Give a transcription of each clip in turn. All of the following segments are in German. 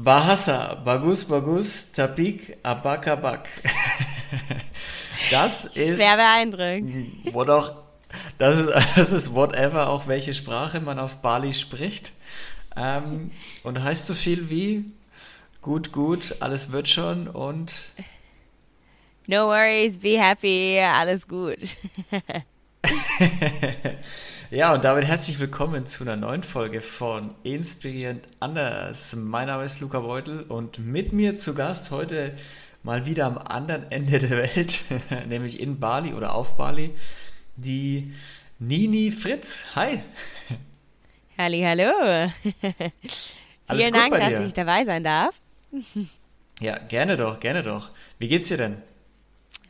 Bahasa, Bagus, Bagus, Tapik, Abakabak. Das ist. Sehr beeindruckend. Das, ist, das ist whatever, auch welche Sprache man auf Bali spricht. Ähm, und heißt so viel wie gut, gut, alles wird schon und. No worries, be happy, alles gut. Ja, und damit herzlich willkommen zu einer neuen Folge von Inspirierend Anders. Mein Name ist Luca Beutel und mit mir zu Gast heute mal wieder am anderen Ende der Welt, nämlich in Bali oder auf Bali, die Nini Fritz. Hi. Halli, hallo. Vielen Dank, dass ich dabei sein darf. Ja, gerne doch, gerne doch. Wie geht's dir denn?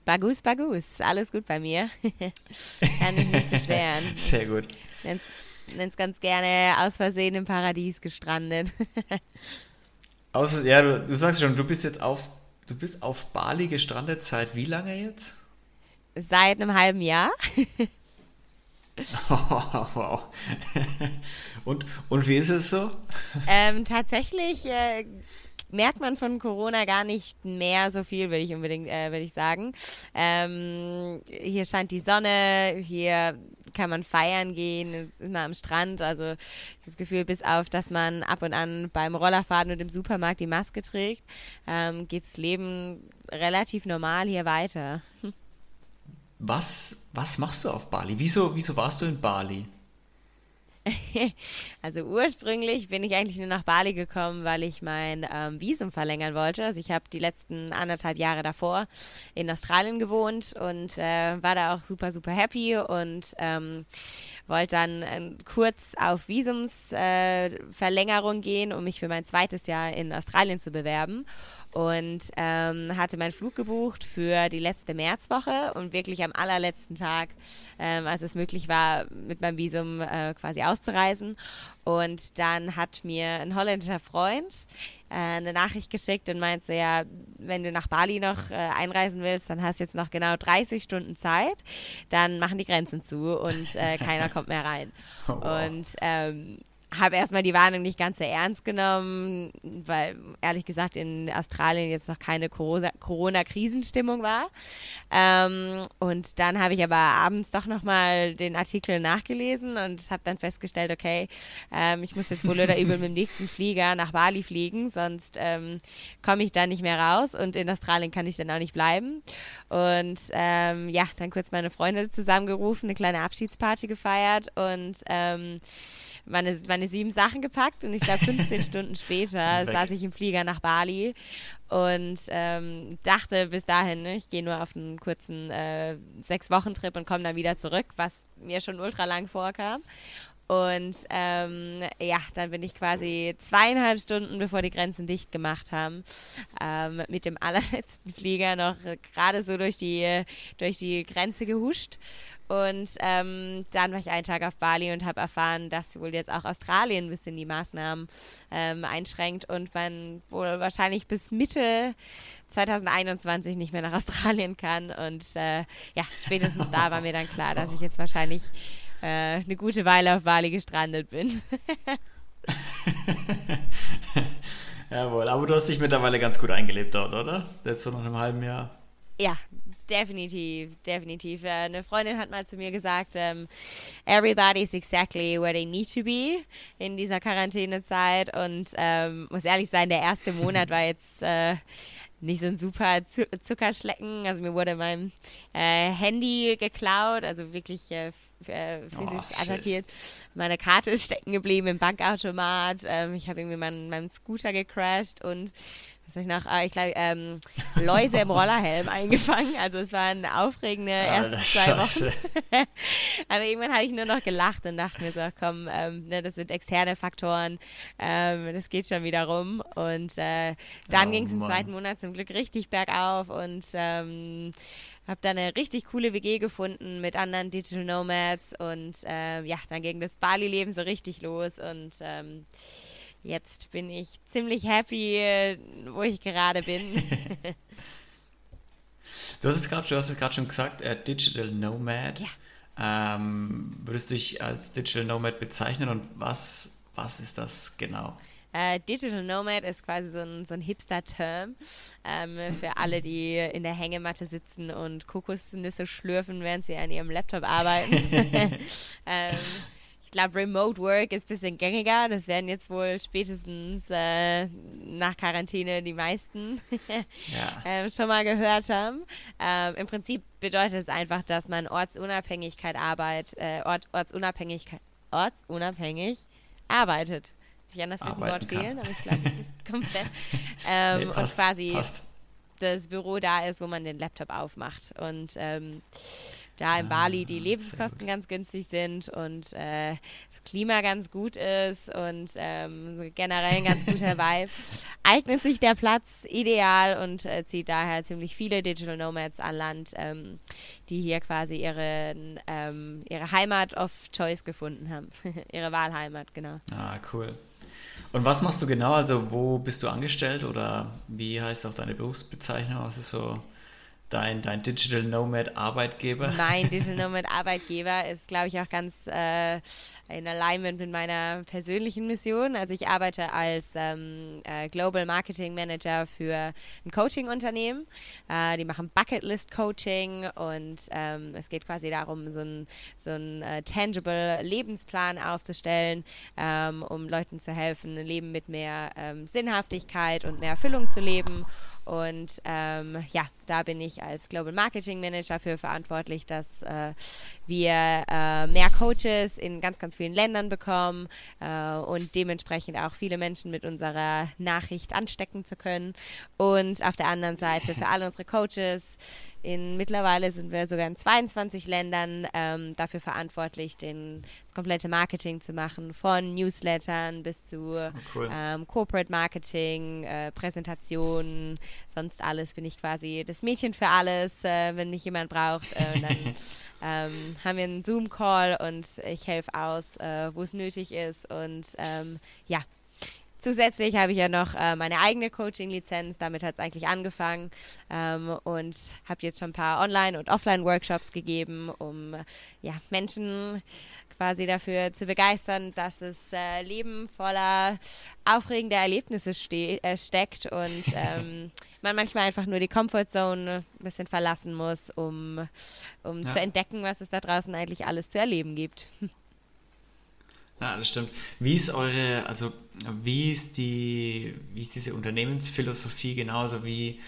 Bagus, Bagus. Alles gut bei mir. Kann mich nicht beschweren. Sehr gut. Nenn's ganz gerne aus Versehen im Paradies gestrandet. Aus, ja, du, du sagst schon, du bist jetzt auf, du bist auf Bali gestrandet seit wie lange jetzt? Seit einem halben Jahr. wow. und, und wie ist es so? Ähm, tatsächlich äh, merkt man von Corona gar nicht mehr so viel, würde ich unbedingt, äh, würde ich sagen. Ähm, hier scheint die Sonne, hier kann man feiern gehen, ist immer am Strand. Also das Gefühl, bis auf, dass man ab und an beim Rollerfahren und im Supermarkt die Maske trägt, ähm, geht das Leben relativ normal hier weiter. Was, was machst du auf Bali? Wieso, wieso warst du in Bali? Also ursprünglich bin ich eigentlich nur nach Bali gekommen, weil ich mein ähm, Visum verlängern wollte. Also ich habe die letzten anderthalb Jahre davor in Australien gewohnt und äh, war da auch super, super happy und ähm, wollte dann äh, kurz auf Visumsverlängerung äh, gehen, um mich für mein zweites Jahr in Australien zu bewerben und ähm, hatte meinen Flug gebucht für die letzte Märzwoche und wirklich am allerletzten Tag, ähm, als es möglich war, mit meinem Visum äh, quasi auszureisen. Und dann hat mir ein holländischer Freund äh, eine Nachricht geschickt und meinte, ja, wenn du nach Bali noch äh, einreisen willst, dann hast du jetzt noch genau 30 Stunden Zeit, dann machen die Grenzen zu und äh, keiner kommt mehr rein. Oh, wow. Und ähm, habe erstmal die Warnung nicht ganz so ernst genommen, weil ehrlich gesagt in Australien jetzt noch keine Corona-Krisenstimmung war. Ähm, und dann habe ich aber abends doch nochmal den Artikel nachgelesen und habe dann festgestellt, okay, ähm, ich muss jetzt wohl oder übel mit dem nächsten Flieger nach Bali fliegen, sonst ähm, komme ich da nicht mehr raus und in Australien kann ich dann auch nicht bleiben. Und ähm, ja, dann kurz meine Freunde zusammengerufen, eine kleine Abschiedsparty gefeiert und ähm, meine, meine sieben Sachen gepackt und ich glaube 15 Stunden später saß ich im Flieger nach Bali und ähm, dachte bis dahin, ne, ich gehe nur auf einen kurzen äh, Sechs-Wochen-Trip und komme dann wieder zurück, was mir schon ultra lang vorkam. Und ähm, ja, dann bin ich quasi zweieinhalb Stunden, bevor die Grenzen dicht gemacht haben, ähm, mit dem allerletzten Flieger noch gerade so durch die, durch die Grenze gehuscht. Und ähm, dann war ich einen Tag auf Bali und habe erfahren, dass wohl jetzt auch Australien ein bisschen die Maßnahmen ähm, einschränkt und man wohl wahrscheinlich bis Mitte 2021 nicht mehr nach Australien kann. Und äh, ja, spätestens da war mir dann klar, dass ich jetzt wahrscheinlich äh, eine gute Weile auf Bali gestrandet bin. Jawohl, aber du hast dich mittlerweile ganz gut eingelebt dort, oder? Jetzt so nach einem halben Jahr. Ja, definitiv, definitiv. Äh, eine Freundin hat mal zu mir gesagt, um, ähm, everybody's exactly where they need to be in dieser Quarantänezeit. Und ähm, muss ehrlich sein, der erste Monat war jetzt äh, nicht so ein super Zuckerschlecken. Also mir wurde mein äh, Handy geklaut, also wirklich äh, äh, physisch oh, attackiert. Meine Karte ist stecken geblieben im Bankautomat. Ähm, ich habe irgendwie meinen, meinen Scooter gecrashed und was ich noch, ah, ich glaube, ähm, Läuse im Rollerhelm eingefangen. Also es waren aufregende erste Alter, zwei Wochen. Aber irgendwann habe ich nur noch gelacht und dachte mir so, komm, ähm, ne, das sind externe Faktoren, ähm, das geht schon wieder rum. Und äh, dann oh, ging es im zweiten Monat zum Glück richtig bergauf und ähm, habe dann eine richtig coole WG gefunden mit anderen Digital Nomads und äh, ja, dann ging das Bali-Leben so richtig los und ähm, jetzt bin ich ziemlich happy, wo ich gerade bin. du hast es gerade schon gesagt, äh, Digital Nomad. Ja. Ähm, würdest du dich als Digital Nomad bezeichnen und was, was ist das genau? Äh, Digital Nomad ist quasi so ein, so ein Hipster-Term ähm, für alle, die in der Hängematte sitzen und Kokosnüsse schlürfen, während sie an ihrem Laptop arbeiten. ähm, ich glaube, Remote Work ist ein bisschen gängiger. Das werden jetzt wohl spätestens äh, nach Quarantäne die meisten ja. ähm, schon mal gehört haben. Ähm, Im Prinzip bedeutet es einfach, dass man Ortsunabhängigkeit arbeitet, äh, Ort, Ortsunabhängigkeit, ortsunabhängig arbeitet. Sich anders wird ein Wort fehlen, aber ich glaube, das ist komplett. Ähm, nee, passt, und quasi passt. das Büro da ist, wo man den Laptop aufmacht. Und ähm, da in ah, Bali die Lebenskosten ganz günstig sind und äh, das Klima ganz gut ist und ähm, generell ein ganz guter Vibe, eignet sich der Platz ideal und äh, zieht daher ziemlich viele Digital Nomads an Land, ähm, die hier quasi ihre, ähm, ihre Heimat of Choice gefunden haben. ihre Wahlheimat, genau. Ah, cool. Und was machst du genau? Also wo bist du angestellt oder wie heißt auch deine Berufsbezeichnung? Was ist so dein, dein Digital Nomad Arbeitgeber? Mein Digital Nomad Arbeitgeber ist, glaube ich, auch ganz äh, in Alignment mit meiner persönlichen Mission. Also ich arbeite als ähm, äh, Global Marketing Manager für ein Coaching-Unternehmen. Äh, die machen Bucketlist Coaching und ähm, es geht quasi darum, so ein, so ein äh, tangible Lebensplan aufzustellen, ähm, um Leuten zu helfen, ein Leben mit mehr ähm, Sinnhaftigkeit und mehr Erfüllung zu leben. Und ähm, ja, da bin ich als Global Marketing Manager für verantwortlich, dass äh, wir äh, mehr Coaches in ganz, ganz vielen Ländern bekommen äh, und dementsprechend auch viele Menschen mit unserer Nachricht anstecken zu können. Und auf der anderen Seite für alle unsere Coaches in mittlerweile sind wir sogar in 22 Ländern ähm, dafür verantwortlich, den, das komplette Marketing zu machen, von Newslettern bis zu oh, cool. ähm, Corporate Marketing, äh, Präsentationen, sonst alles bin ich quasi das Mädchen für alles, äh, wenn mich jemand braucht. Äh, dann ähm, haben wir einen Zoom-Call und ich helfe aus, äh, wo es nötig ist und ähm, ja, Zusätzlich habe ich ja noch äh, meine eigene Coaching-Lizenz. Damit hat es eigentlich angefangen ähm, und habe jetzt schon ein paar Online- und Offline-Workshops gegeben, um ja, Menschen quasi dafür zu begeistern, dass das äh, Leben voller aufregender Erlebnisse ste äh, steckt und ähm, man manchmal einfach nur die Comfortzone ein bisschen verlassen muss, um, um ja. zu entdecken, was es da draußen eigentlich alles zu erleben gibt. Ja, das stimmt. Wie ist eure, also wie ist die, wie ist diese Unternehmensphilosophie genauso wie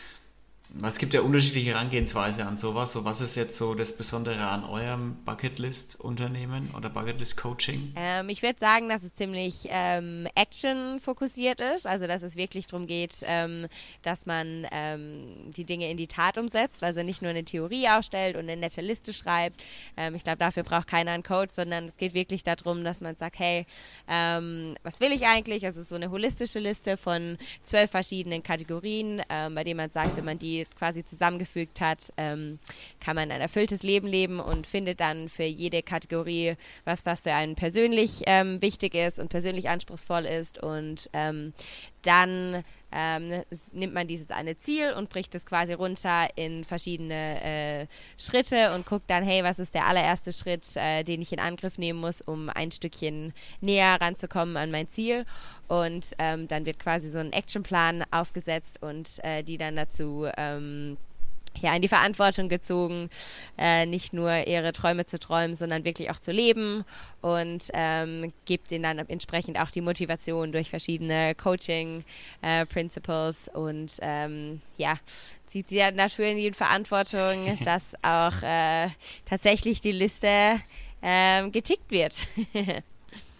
es gibt ja unterschiedliche Herangehensweise an sowas. So, was ist jetzt so das Besondere an eurem Bucketlist-Unternehmen oder Bucketlist-Coaching? Ähm, ich würde sagen, dass es ziemlich ähm, Action-fokussiert ist. Also, dass es wirklich darum geht, ähm, dass man ähm, die Dinge in die Tat umsetzt. Also nicht nur eine Theorie aufstellt und eine nette Liste schreibt. Ähm, ich glaube, dafür braucht keiner einen Coach, sondern es geht wirklich darum, dass man sagt: Hey, ähm, was will ich eigentlich? Es ist so eine holistische Liste von zwölf verschiedenen Kategorien, bei denen man sagt, wenn man die quasi zusammengefügt hat, ähm, kann man ein erfülltes Leben leben und findet dann für jede Kategorie was, was für einen persönlich ähm, wichtig ist und persönlich anspruchsvoll ist. Und ähm, dann ähm, nimmt man dieses eine Ziel und bricht es quasi runter in verschiedene äh, Schritte und guckt dann, hey, was ist der allererste Schritt, äh, den ich in Angriff nehmen muss, um ein Stückchen näher ranzukommen an mein Ziel. Und ähm, dann wird quasi so ein Actionplan aufgesetzt und äh, die dann dazu ähm, ja, in die Verantwortung gezogen, äh, nicht nur ihre Träume zu träumen, sondern wirklich auch zu leben und ähm, gibt ihnen dann entsprechend auch die Motivation durch verschiedene Coaching-Principles äh, und ähm, ja, zieht sie dann dafür in die Verantwortung, dass auch äh, tatsächlich die Liste ähm, getickt wird.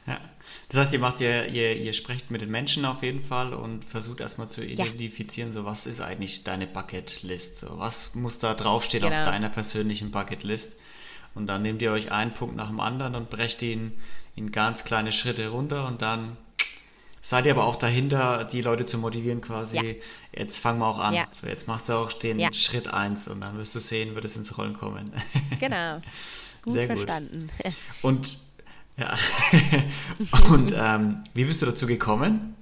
ja. Das heißt, ihr macht ihr, ihr, ihr sprecht mit den Menschen auf jeden Fall und versucht erstmal zu identifizieren, ja. so was ist eigentlich deine Bucketlist, so was muss da draufstehen genau. auf deiner persönlichen Bucketlist. Und dann nehmt ihr euch einen Punkt nach dem anderen und brecht ihn in ganz kleine Schritte runter und dann seid ihr aber auch dahinter, die Leute zu motivieren, quasi, ja. jetzt fangen wir auch an. Ja. So, jetzt machst du auch den ja. Schritt 1 und dann wirst du sehen, wird es ins Rollen kommen. Genau. Gut Sehr verstanden. Gut. Und ja. Und ähm, wie bist du dazu gekommen?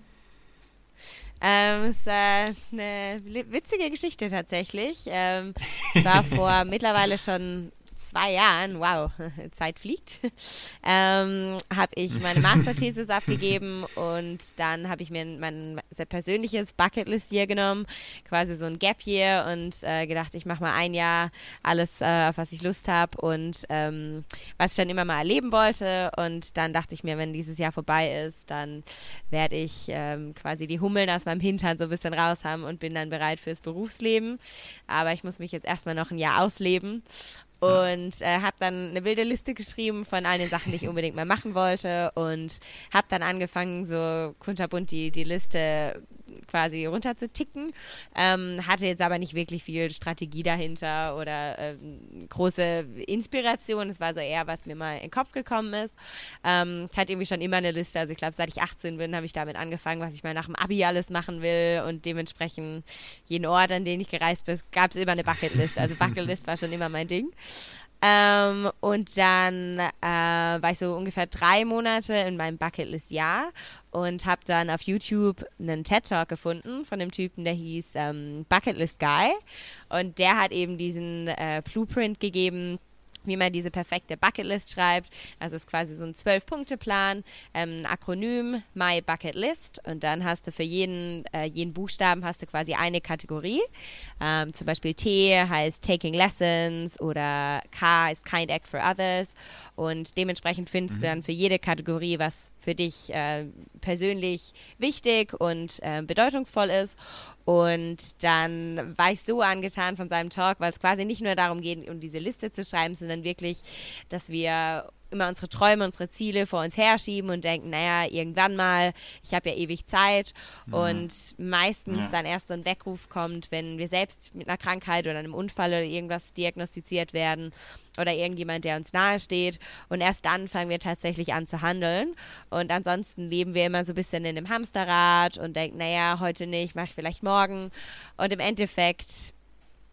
Ähm, es ist äh, eine witzige Geschichte tatsächlich. Ähm, war vor mittlerweile schon zwei Jahren, wow, Zeit fliegt, ähm, habe ich meine Masterthesis abgegeben und dann habe ich mir mein persönliches Bucketlist hier genommen, quasi so ein Gap Year und äh, gedacht, ich mache mal ein Jahr alles, äh, auf was ich Lust habe und ähm, was ich dann immer mal erleben wollte. Und dann dachte ich mir, wenn dieses Jahr vorbei ist, dann werde ich ähm, quasi die Hummeln aus meinem Hintern so ein bisschen raus haben und bin dann bereit fürs Berufsleben. Aber ich muss mich jetzt erstmal noch ein Jahr ausleben und äh, habe dann eine wilde Liste geschrieben von all den Sachen, die ich unbedingt mal machen wollte und habe dann angefangen, so kunterbunt die, die Liste quasi runterzuticken. Ähm, hatte jetzt aber nicht wirklich viel Strategie dahinter oder ähm, große Inspiration. Es war so eher, was mir mal in den Kopf gekommen ist. Ähm, ich hatte irgendwie schon immer eine Liste. Also ich glaube, seit ich 18 bin, habe ich damit angefangen, was ich mal nach dem Abi alles machen will. Und dementsprechend jeden Ort, an den ich gereist bin, gab es immer eine Bucketlist. Also Bucketlist war schon immer mein Ding. Ähm, und dann äh, war ich so ungefähr drei Monate in meinem Bucketlist-Jahr und habe dann auf YouTube einen TED-Talk gefunden von dem Typen, der hieß ähm, Bucketlist Guy. Und der hat eben diesen äh, Blueprint gegeben, wie man diese perfekte Bucketlist schreibt. Also es ist quasi so ein Zwölf-Punkte-Plan, ähm, ein Akronym, My Bucket List. Und dann hast du für jeden, äh, jeden Buchstaben hast du quasi eine Kategorie. Ähm, zum Beispiel T heißt Taking Lessons oder K heißt Kind Act for Others. Und dementsprechend findest mhm. du dann für jede Kategorie, was für dich äh, persönlich wichtig und äh, bedeutungsvoll ist. Und dann war ich so angetan von seinem Talk, weil es quasi nicht nur darum geht, um diese Liste zu schreiben, sondern wirklich, dass wir immer unsere Träume, unsere Ziele vor uns herschieben und denken, naja, irgendwann mal, ich habe ja ewig Zeit. Mhm. Und meistens ja. dann erst so ein Weckruf kommt, wenn wir selbst mit einer Krankheit oder einem Unfall oder irgendwas diagnostiziert werden oder irgendjemand, der uns nahe steht. Und erst dann fangen wir tatsächlich an zu handeln. Und ansonsten leben wir immer so ein bisschen in einem Hamsterrad und denken, naja, heute nicht, mache ich vielleicht morgen. Und im Endeffekt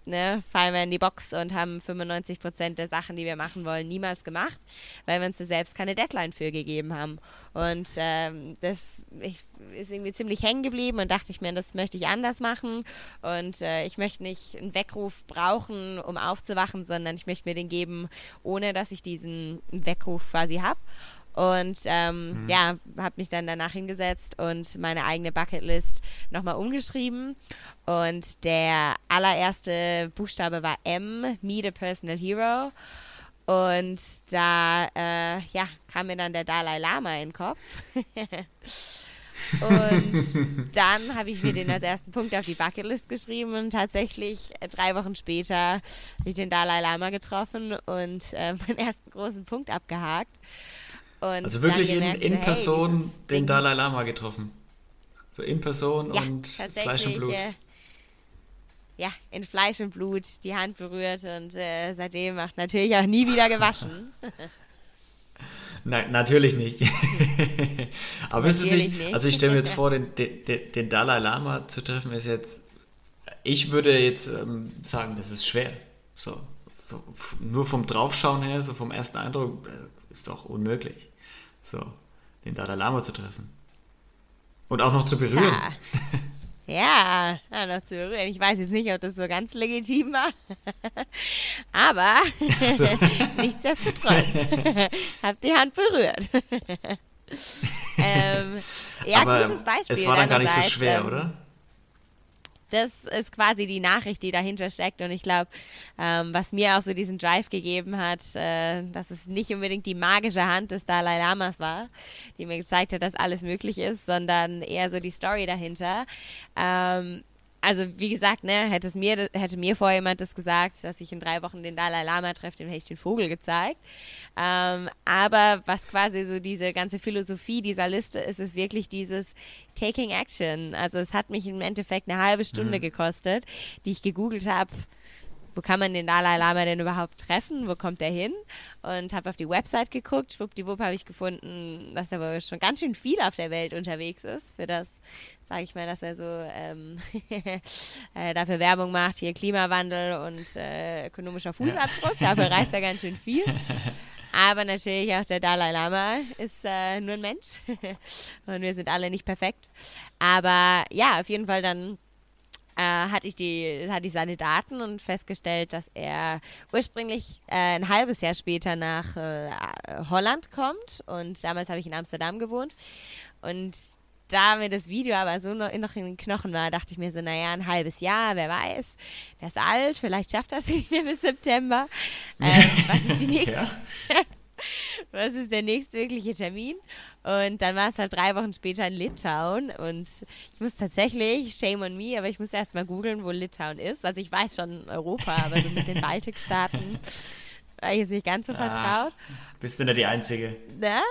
ne, fallen wir in die Box und haben 95 Prozent der Sachen, die wir machen wollen, niemals gemacht, weil wir uns da selbst keine Deadline für gegeben haben. Und ähm, das ich, ist irgendwie ziemlich hängen geblieben und dachte ich mir, das möchte ich anders machen. Und äh, ich möchte nicht einen Weckruf brauchen, um aufzuwachen, sondern ich möchte mir den geben, ohne dass ich diesen Weckruf quasi habe. Und ähm, mhm. ja, habe mich dann danach hingesetzt und meine eigene Bucketlist nochmal umgeschrieben. Und der allererste Buchstabe war M, Meet a Personal Hero. Und da äh, ja, kam mir dann der Dalai Lama in den Kopf. und dann habe ich mir den als ersten Punkt auf die Bucketlist geschrieben und tatsächlich äh, drei Wochen später habe ich den Dalai Lama getroffen und äh, meinen ersten großen Punkt abgehakt. Und also wirklich in, in Person hey, den Dalai Lama getroffen. So in Person ja, und Fleisch und Blut. Äh, ja, in Fleisch und Blut die Hand berührt und äh, seitdem macht natürlich auch nie wieder gewaschen. Nein, natürlich nicht. Aber ist es nicht, nicht, also ich stelle mir jetzt vor, den, den, den, Dalai Lama zu treffen ist jetzt, ich würde jetzt ähm, sagen, das ist schwer. So, nur vom Draufschauen her, so vom ersten Eindruck, äh, ist doch unmöglich. So, den Dalai Lama zu treffen. Und auch noch zu berühren. Ja, ja noch zu berühren. Ich weiß jetzt nicht, ob das so ganz legitim war. Aber so. nichtsdestotrotz, hab die Hand berührt. ähm, ja, Aber gutes Beispiel. Es war dann gar nicht so schwer, ähm, oder? Das ist quasi die Nachricht, die dahinter steckt. Und ich glaube, ähm, was mir auch so diesen Drive gegeben hat, äh, dass es nicht unbedingt die magische Hand des Dalai Lamas war, die mir gezeigt hat, dass alles möglich ist, sondern eher so die Story dahinter. Ähm, also wie gesagt, ne, hätte, es mir, hätte mir vorher jemand das gesagt, dass ich in drei Wochen den Dalai Lama treffe, dem hätte ich den Vogel gezeigt. Ähm, aber was quasi so diese ganze Philosophie dieser Liste ist, ist wirklich dieses Taking Action. Also es hat mich im Endeffekt eine halbe Stunde mhm. gekostet, die ich gegoogelt habe wo kann man den Dalai Lama denn überhaupt treffen? Wo kommt er hin? Und habe auf die Website geguckt. Schwuppdiwupp habe ich gefunden, dass er wohl schon ganz schön viel auf der Welt unterwegs ist. Für das, sage ich mal, dass er so ähm, äh, dafür Werbung macht, hier Klimawandel und äh, ökonomischer Fußabdruck. Dafür reist er ganz schön viel. Aber natürlich auch der Dalai Lama ist äh, nur ein Mensch. und wir sind alle nicht perfekt. Aber ja, auf jeden Fall dann äh, hatte, ich die, hatte ich seine Daten und festgestellt, dass er ursprünglich äh, ein halbes Jahr später nach äh, Holland kommt. Und damals habe ich in Amsterdam gewohnt. Und da mir das Video aber so noch, in den Knochen war, dachte ich mir so, naja, ein halbes Jahr, wer weiß. Der ist alt, vielleicht schafft er es nicht mehr bis September. Ähm, was ist die nächste? Ja. Was ist der nächstmögliche Termin? Und dann war es halt drei Wochen später in Litauen. Und ich muss tatsächlich, shame on me, aber ich muss erst mal googeln, wo Litauen ist. Also ich weiß schon Europa, aber so mit den Baltikstaaten war ich jetzt nicht ganz so ah, vertraut. Bist du denn die Einzige? Na?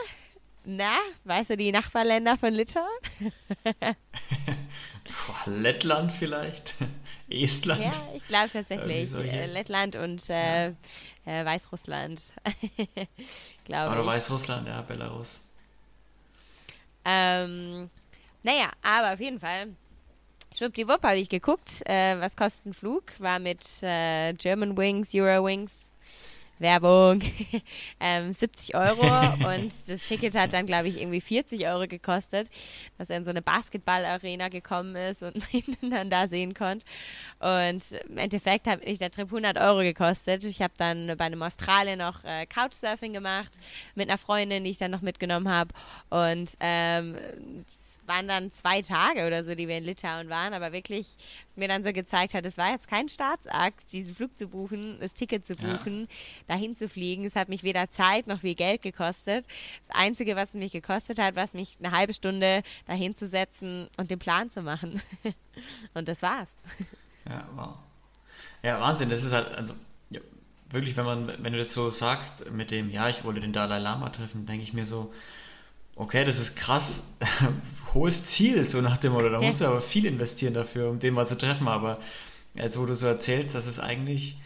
Na, weißt du die Nachbarländer von Litauen? Boah, Lettland vielleicht? Estland? Ja, ich glaube tatsächlich. Äh, Lettland und äh, ja. äh, Weißrussland. glaube Oder Weißrussland, ja, Belarus. Ähm, naja, aber auf jeden Fall. Schwuppdiwupp habe ich geguckt, äh, was kostet ein Flug. War mit äh, German Wings, Eurowings Werbung, ähm, 70 Euro und das Ticket hat dann, glaube ich, irgendwie 40 Euro gekostet, dass er in so eine Basketballarena gekommen ist und ihn dann da sehen konnte. Und im Endeffekt hat mich der Trip 100 Euro gekostet. Ich habe dann bei einem Australien noch äh, Couchsurfing gemacht mit einer Freundin, die ich dann noch mitgenommen habe und ähm, waren dann zwei Tage oder so, die wir in Litauen waren, aber wirklich mir dann so gezeigt hat, es war jetzt kein Staatsakt, diesen Flug zu buchen, das Ticket zu buchen, ja. dahin zu fliegen. Es hat mich weder Zeit noch viel Geld gekostet. Das Einzige, was es mich gekostet hat, war mich eine halbe Stunde dahin zu setzen und den Plan zu machen. und das war's. Ja, wow. Ja, Wahnsinn. Das ist halt, also ja, wirklich, wenn man, wenn du das so sagst, mit dem, ja, ich wollte den Dalai Lama treffen, denke ich mir so, okay, das ist krass, hohes Ziel, so nach dem Motto. Da ja. musst du aber viel investieren dafür, um den mal zu treffen. Aber jetzt, wo du so erzählst, dass es eigentlich,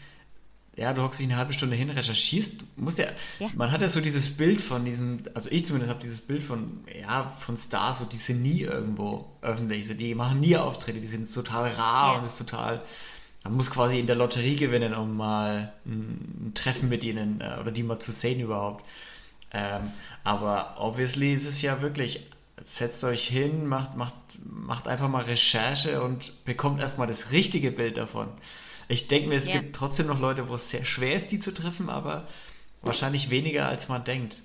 ja, du hockst dich eine halbe Stunde hin, recherchierst, musst ja, ja. man hat ja so dieses Bild von diesem, also ich zumindest habe dieses Bild von, ja, von Stars, so die sind nie irgendwo öffentlich, so die machen nie Auftritte, die sind total rar ja. und ist total, man muss quasi in der Lotterie gewinnen, um mal ein, ein Treffen mit ihnen äh, oder die mal zu sehen überhaupt. Ähm, aber obviously ist es ja wirklich, setzt euch hin, macht, macht, macht einfach mal Recherche und bekommt erstmal das richtige Bild davon. Ich denke mir, es ja. gibt trotzdem noch Leute, wo es sehr schwer ist, die zu treffen, aber wahrscheinlich weniger, als man denkt.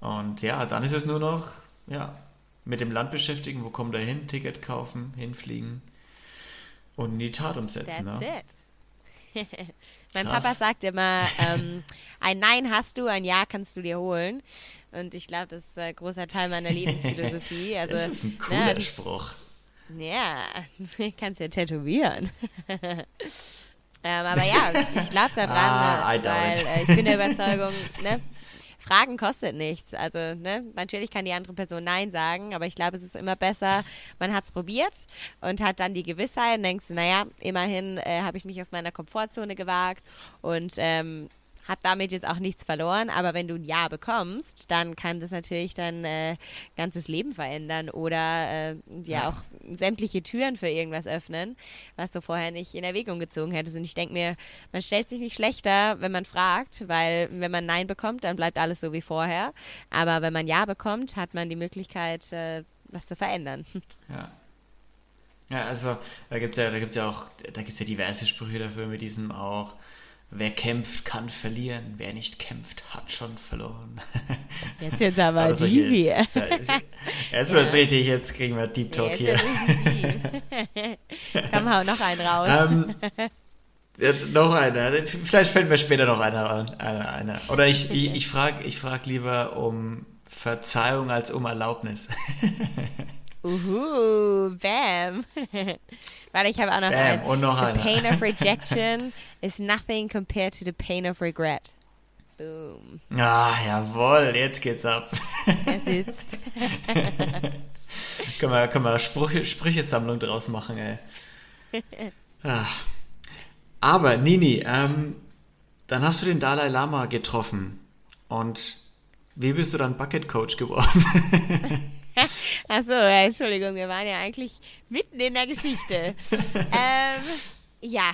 Und ja, dann ist es nur noch, ja, mit dem Land beschäftigen, wo kommt er hin, Ticket kaufen, hinfliegen und in die Tat umsetzen. That's ne? it. mein Krass. Papa sagt immer, ähm, ein Nein hast du, ein Ja kannst du dir holen. Und ich glaube, das ist ein großer Teil meiner Lebensphilosophie. Also, das ist ein cooler na, Spruch. Ja, kannst ja tätowieren. ähm, aber ja, ich glaube daran, ah, ne, weil äh, ich bin der Überzeugung, ne, Fragen kostet nichts. Also, ne, natürlich kann die andere Person Nein sagen, aber ich glaube, es ist immer besser, man hat es probiert und hat dann die Gewissheit und denkst, naja, immerhin äh, habe ich mich aus meiner Komfortzone gewagt und ähm, hat damit jetzt auch nichts verloren, aber wenn du ein Ja bekommst, dann kann das natürlich dein äh, ganzes Leben verändern oder äh, ja, auch sämtliche Türen für irgendwas öffnen, was du vorher nicht in Erwägung gezogen hättest. Und ich denke mir, man stellt sich nicht schlechter, wenn man fragt, weil wenn man Nein bekommt, dann bleibt alles so wie vorher. Aber wenn man Ja bekommt, hat man die Möglichkeit, äh, was zu verändern. Ja. Ja, also da gibt es ja, da gibt's ja auch, da gibt es ja diverse Sprüche dafür mit diesem auch, Wer kämpft, kann verlieren. Wer nicht kämpft, hat schon verloren. Jetzt jetzt aber, solche, die hier. Jetzt wird ja. richtig, jetzt kriegen wir Deep Talk hier. Komm, hau noch einen raus. Um, ähm, ja, noch einer. Vielleicht fällt mir später noch einer einer. Oder ich, ich, ich frage ich frag lieber um Verzeihung als um Erlaubnis. Uhu, bam. Warte, ich habe auch noch bam, einen. Und noch the pain of rejection is nothing compared to the pain of regret. Boom. Ah, jawohl, jetzt geht's ab. Es ist. können wir, können wir Sprüche, Sprüchesammlung draus machen, ey. Ah. Aber, Nini, ähm, dann hast du den Dalai Lama getroffen. Und wie bist du dann Bucket Coach geworden? Achso, ja, Entschuldigung, wir waren ja eigentlich mitten in der Geschichte. ähm, ja,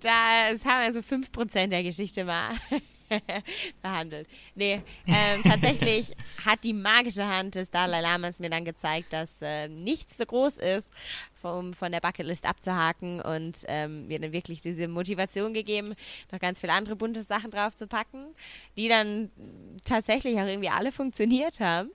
das haben wir so 5% der Geschichte mal. behandelt. Nee, ähm, tatsächlich hat die magische Hand des Dalai Lamas mir dann gezeigt, dass äh, nichts so groß ist, um von der Bucketlist abzuhaken und ähm, mir dann wirklich diese Motivation gegeben, noch ganz viele andere bunte Sachen drauf zu packen, die dann tatsächlich auch irgendwie alle funktioniert haben.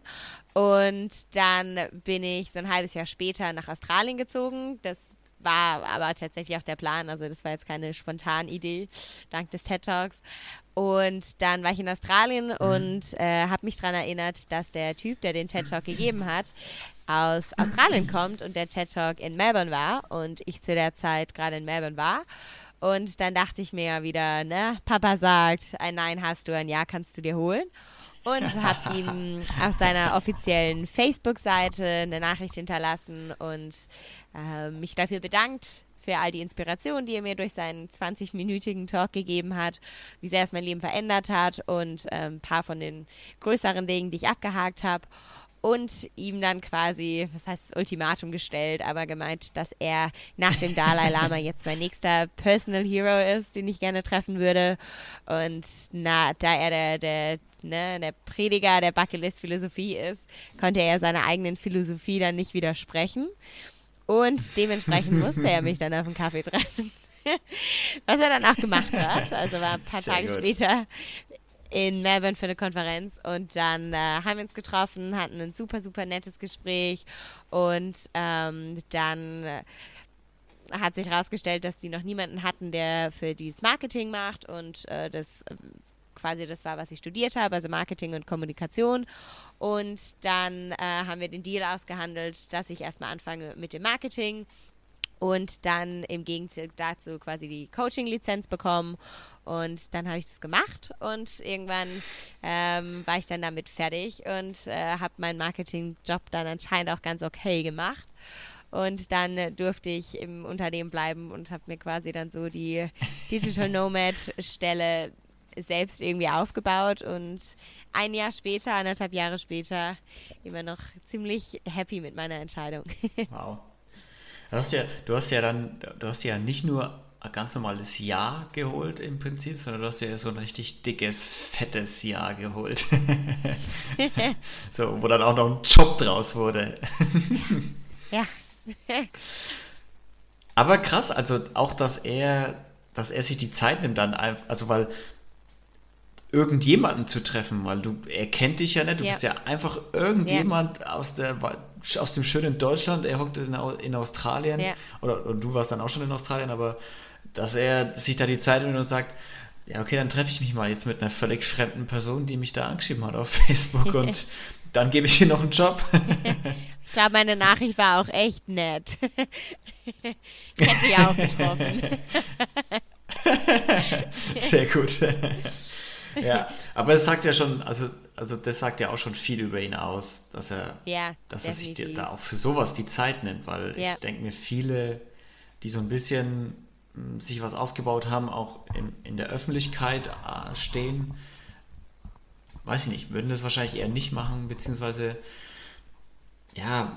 Und dann bin ich so ein halbes Jahr später nach Australien gezogen. Das war aber tatsächlich auch der Plan. Also das war jetzt keine spontane Idee, dank des TED Talks. Und dann war ich in Australien mhm. und äh, habe mich daran erinnert, dass der Typ, der den TED Talk gegeben hat, aus Australien kommt und der TED Talk in Melbourne war und ich zu der Zeit gerade in Melbourne war. Und dann dachte ich mir wieder, ne, Papa sagt, ein Nein hast du, ein Ja kannst du dir holen und habe ihm auf seiner offiziellen Facebook-Seite eine Nachricht hinterlassen und äh, mich dafür bedankt für all die Inspiration, die er mir durch seinen 20-minütigen Talk gegeben hat, wie sehr es mein Leben verändert hat und äh, ein paar von den größeren Dingen, die ich abgehakt habe und ihm dann quasi, was heißt das Ultimatum gestellt, aber gemeint, dass er nach dem Dalai Lama jetzt mein nächster Personal Hero ist, den ich gerne treffen würde. Und na, da er der, der, ne, der Prediger der Bucketlist-Philosophie ist, konnte er seiner eigenen Philosophie dann nicht widersprechen. Und dementsprechend musste er mich dann auf einen Kaffee treffen. Was er dann auch gemacht hat. Also war ein paar Sehr Tage gut. später in Melbourne für eine Konferenz und dann äh, haben wir uns getroffen, hatten ein super, super nettes Gespräch und ähm, dann äh, hat sich herausgestellt, dass die noch niemanden hatten, der für dieses Marketing macht und äh, das äh, quasi das war, was ich studiert habe, also Marketing und Kommunikation. Und dann äh, haben wir den Deal ausgehandelt, dass ich erstmal anfange mit dem Marketing und dann im Gegenzug dazu quasi die Coaching-Lizenz bekommen. Und dann habe ich das gemacht und irgendwann ähm, war ich dann damit fertig und äh, habe meinen Marketing-Job dann anscheinend auch ganz okay gemacht. Und dann äh, durfte ich im Unternehmen bleiben und habe mir quasi dann so die Digital Nomad-Stelle selbst irgendwie aufgebaut und ein Jahr später, anderthalb Jahre später, immer noch ziemlich happy mit meiner Entscheidung. Wow. Du hast ja, du hast ja dann, du hast ja nicht nur ein ganz normales Jahr geholt im Prinzip, sondern du hast ja so ein richtig dickes, fettes Jahr geholt. so, wo dann auch noch ein Job draus wurde. ja. Aber krass, also auch, dass er, dass er sich die Zeit nimmt dann einfach, also weil irgendjemanden zu treffen, weil du, er kennt dich ja nicht, du ja. bist ja einfach irgendjemand ja. aus der aus dem schönen Deutschland, er hockt in, in Australien, ja. oder, oder, du warst dann auch schon in Australien, aber dass er sich da die Zeit nimmt und sagt, ja, okay, dann treffe ich mich mal jetzt mit einer völlig fremden Person, die mich da angeschrieben hat auf Facebook und dann gebe ich ihr noch einen Job. ich glaube, meine Nachricht war auch echt nett. ich hätte mich auch getroffen. Sehr gut ja, aber es sagt ja schon, also, also das sagt ja auch schon viel über ihn aus, dass er, ja, dass er sich da auch für sowas die Zeit nimmt, weil ja. ich denke mir, viele, die so ein bisschen sich was aufgebaut haben, auch in, in der Öffentlichkeit äh, stehen, weiß ich nicht, würden das wahrscheinlich eher nicht machen, beziehungsweise ja,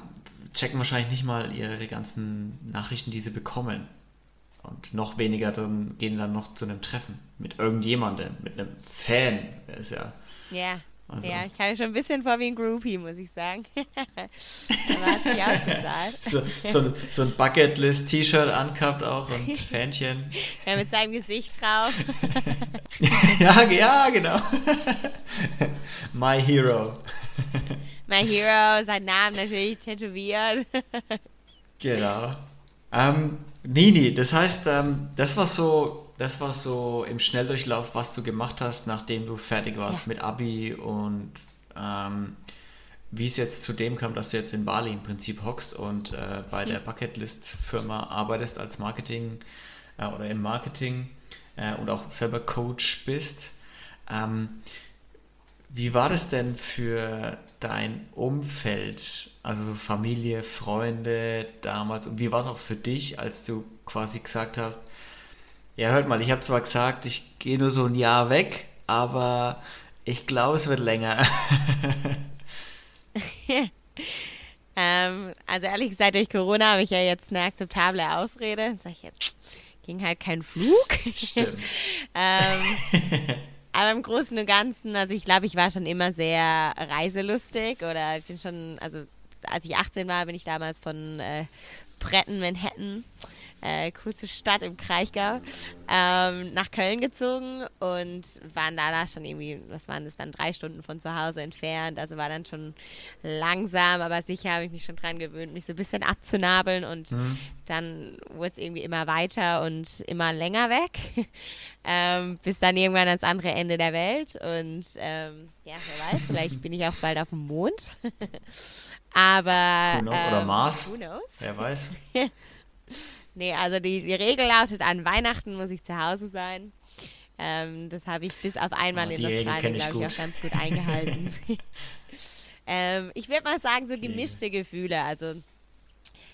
checken wahrscheinlich nicht mal ihre ganzen Nachrichten, die sie bekommen. Und noch weniger dann gehen dann noch zu einem Treffen mit irgendjemandem, mit einem Fan. Der ist ja. Ja. Also. Ja, ich kam mir schon ein bisschen vor wie ein Groupie, muss ich sagen. Aber hat sich ausgezahlt. so, so, so ein Bucketlist-T-Shirt angehabt auch und Fähnchen. Ja, mit seinem Gesicht drauf. ja, ja, genau. My Hero. My Hero, sein Name natürlich tätowiert. genau. Ähm, nee, das heißt, ähm, das war so, das war so im Schnelldurchlauf, was du gemacht hast, nachdem du fertig warst ja. mit Abi und ähm, wie es jetzt zu dem kam, dass du jetzt in Bali im Prinzip hockst und äh, bei mhm. der Bucketlist-Firma arbeitest als Marketing äh, oder im Marketing äh, und auch selber Coach bist. Ähm, wie war das denn für dein Umfeld, also Familie, Freunde damals und wie war es auch für dich, als du quasi gesagt hast, ja, hört mal, ich habe zwar gesagt, ich gehe nur so ein Jahr weg, aber ich glaube, es wird länger. ähm, also ehrlich gesagt, durch Corona habe ich ja jetzt eine akzeptable Ausrede. Sag ich jetzt, ging halt kein Flug. Stimmt. ähm, aber im Großen und Ganzen, also ich glaube, ich war schon immer sehr reiselustig oder ich bin schon, also als ich 18 war, bin ich damals von äh, Bretten, Manhattan äh, kurze Stadt im Kraichgau, ähm, nach Köln gezogen und waren da schon irgendwie, was waren das dann, drei Stunden von zu Hause entfernt. Also war dann schon langsam, aber sicher habe ich mich schon dran gewöhnt, mich so ein bisschen abzunabeln und mhm. dann wurde es irgendwie immer weiter und immer länger weg, ähm, bis dann irgendwann ans andere Ende der Welt. Und ähm, ja, wer weiß, vielleicht bin ich auch bald auf dem Mond. Aber. Who knows? Oder ähm, Mars. Who knows? Wer weiß. Nee, also die, die Regel lautet, an Weihnachten muss ich zu Hause sein. Ähm, das habe ich bis auf einmal oh, in Australien, glaube ich, auch ganz gut eingehalten. ähm, ich würde mal sagen, so gemischte Gefühle. Also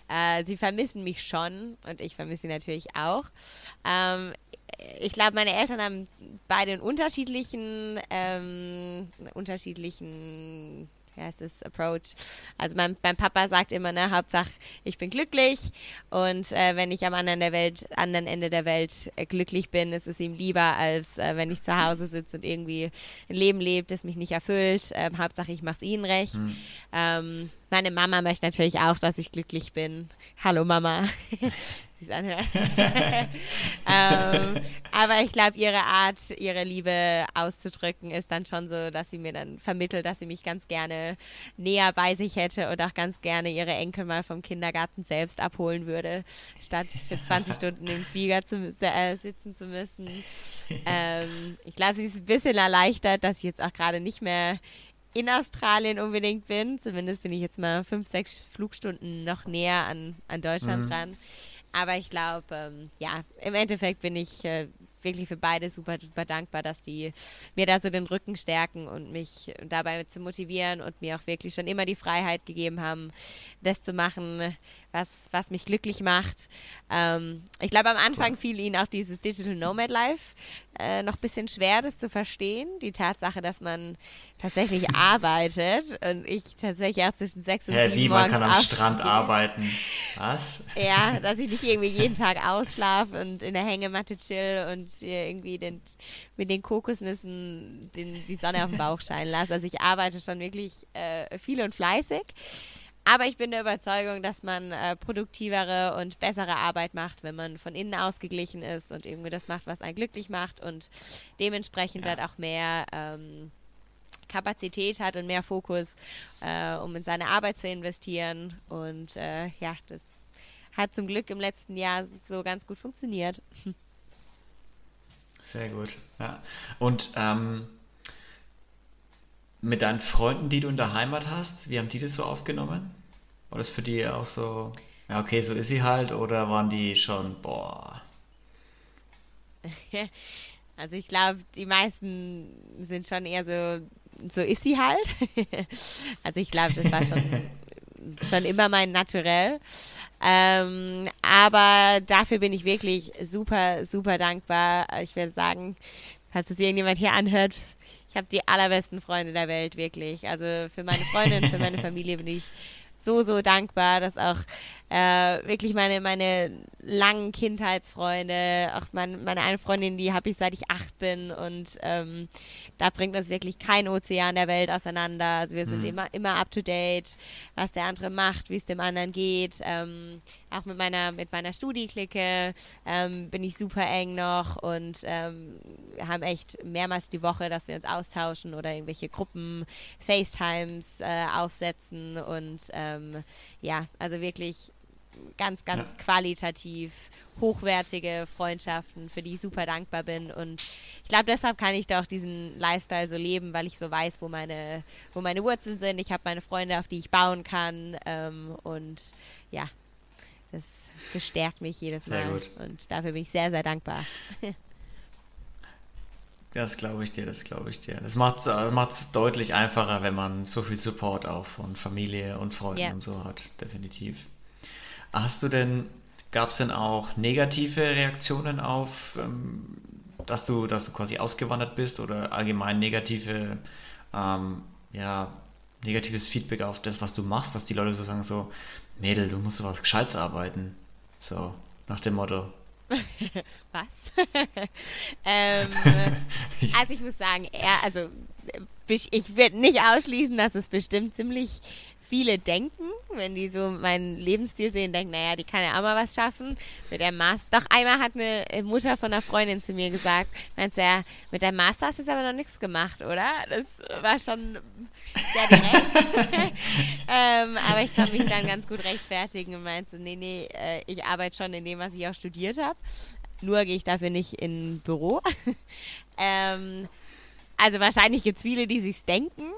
äh, sie vermissen mich schon und ich vermisse sie natürlich auch. Ähm, ich glaube, meine Eltern haben beide einen unterschiedlichen, ähm, unterschiedlichen wie heißt es, Approach. Also mein, mein Papa sagt immer, ne, Hauptsache ich bin glücklich und äh, wenn ich am anderen, der Welt, anderen Ende der Welt äh, glücklich bin, ist es ihm lieber, als äh, wenn ich zu Hause sitze und irgendwie ein Leben lebt, das mich nicht erfüllt. Ähm, Hauptsache ich mache es ihnen recht. Mhm. Ähm, meine Mama möchte natürlich auch, dass ich glücklich bin. Hallo Mama. sich anhört. ähm, aber ich glaube, ihre Art, ihre Liebe auszudrücken, ist dann schon so, dass sie mir dann vermittelt, dass sie mich ganz gerne näher bei sich hätte und auch ganz gerne ihre Enkel mal vom Kindergarten selbst abholen würde, statt für 20 Stunden im Flieger zu, äh, sitzen zu müssen. Ähm, ich glaube, sie ist ein bisschen erleichtert, dass ich jetzt auch gerade nicht mehr in Australien unbedingt bin. Zumindest bin ich jetzt mal fünf, sechs Flugstunden noch näher an, an Deutschland mhm. dran. Aber ich glaube, ähm, ja, im Endeffekt bin ich äh, wirklich für beide super, super dankbar, dass die mir da so den Rücken stärken und mich dabei zu motivieren und mir auch wirklich schon immer die Freiheit gegeben haben, das zu machen, was, was mich glücklich macht. Ähm, ich glaube, am Anfang fiel ihnen auch dieses Digital Nomad Life äh, noch ein bisschen schwer, das zu verstehen. Die Tatsache, dass man tatsächlich arbeitet und ich tatsächlich auch zwischen sechs und sieben wie, man kann am Strand arbeiten. Was? Ja, dass ich nicht irgendwie jeden Tag ausschlafe und in der Hängematte chill und irgendwie den, mit den Kokosnüssen den, die Sonne auf den Bauch scheinen lasse. Also ich arbeite schon wirklich äh, viel und fleißig. Aber ich bin der Überzeugung, dass man äh, produktivere und bessere Arbeit macht, wenn man von innen ausgeglichen ist und irgendwie das macht, was einen glücklich macht und dementsprechend ja. halt auch mehr ähm, Kapazität hat und mehr Fokus, äh, um in seine Arbeit zu investieren. Und äh, ja, das hat zum Glück im letzten Jahr so ganz gut funktioniert. Sehr gut, ja. Und ähm, mit deinen Freunden, die du in der Heimat hast, wie haben die das so aufgenommen? War das für die auch so, ja, okay, so ist sie halt, oder waren die schon, boah. Also ich glaube, die meisten sind schon eher so, so ist sie halt. also ich glaube, das war schon, schon immer mein Naturell. Ähm, aber dafür bin ich wirklich super, super dankbar. Ich werde sagen, falls es irgendjemand hier anhört, ich habe die allerbesten Freunde der Welt, wirklich. Also für meine Freundin, für meine Familie bin ich so, so dankbar, dass auch äh, wirklich meine, meine langen Kindheitsfreunde, auch mein, meine eine Freundin, die habe ich seit ich acht bin und ähm, da bringt uns wirklich kein Ozean der Welt auseinander. Also wir sind mhm. immer, immer up to date, was der andere macht, wie es dem anderen geht. Ähm, auch mit meiner, mit meiner Studieklicke ähm, bin ich super eng noch und ähm, wir haben echt mehrmals die Woche, dass wir uns austauschen oder irgendwelche Gruppen, FaceTimes äh, aufsetzen und ähm, ja, also wirklich ganz, ganz ja. qualitativ hochwertige Freundschaften, für die ich super dankbar bin. Und ich glaube, deshalb kann ich da auch diesen Lifestyle so leben, weil ich so weiß, wo meine, wo meine Wurzeln sind. Ich habe meine Freunde, auf die ich bauen kann. Ähm, und ja, das bestärkt mich jedes sehr Mal. Gut. Und dafür bin ich sehr, sehr dankbar. Das glaube ich dir, das glaube ich dir. Das macht es deutlich einfacher, wenn man so viel Support auch von Familie und Freunden yeah. und so hat, definitiv. Hast du denn, gab es denn auch negative Reaktionen auf, ähm, dass du, dass du quasi ausgewandert bist oder allgemein negative, ähm, ja, negatives Feedback auf das, was du machst, dass die Leute so sagen so, Mädel, du musst was Gescheites arbeiten. So, nach dem Motto. Was? ähm, also ich muss sagen, er, also ich werde nicht ausschließen, dass es bestimmt ziemlich viele denken, wenn die so meinen Lebensstil sehen, denken, naja, die kann ja auch mal was schaffen. Mit der Master. Doch einmal hat eine Mutter von einer Freundin zu mir gesagt, meinst du ja, mit deinem Master hast du jetzt aber noch nichts gemacht, oder? Das war schon sehr direkt. ähm, aber ich kann mich dann ganz gut rechtfertigen und meinte, nee, nee, äh, ich arbeite schon in dem, was ich auch studiert habe. Nur gehe ich dafür nicht in ein Büro. ähm, also wahrscheinlich gibt es viele, die sich denken,